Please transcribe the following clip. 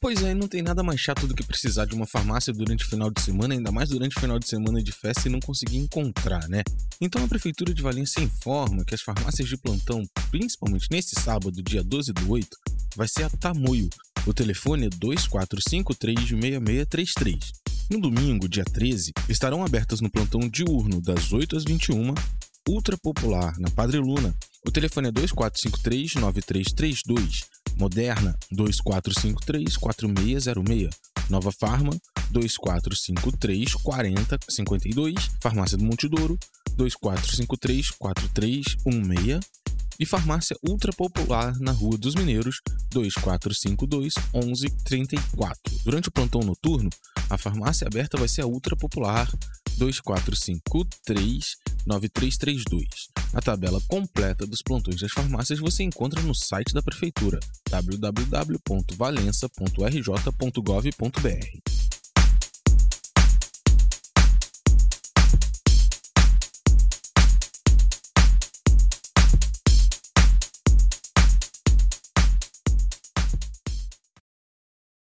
Pois é, não tem nada mais chato do que precisar de uma farmácia durante o final de semana, ainda mais durante o final de semana de festa e não conseguir encontrar, né? Então a Prefeitura de Valência informa que as farmácias de plantão, principalmente nesse sábado, dia 12 do 8, vai ser a Tamoio. O telefone é 24536633. No domingo, dia 13, estarão abertas no plantão diurno das 8 às 21, ultra popular na Padre Luna. O telefone é 24539332, Moderna 24534606, Nova Farma 2453 4052, Farmácia do Montedouro 2453 4316 e Farmácia Ultra Popular na Rua dos Mineiros 2452 1134. Durante o plantão noturno, a farmácia aberta vai ser a Ultra Popular 2453 9332. A tabela completa dos plantões das farmácias você encontra no site da prefeitura www.valença.rj.gov.br.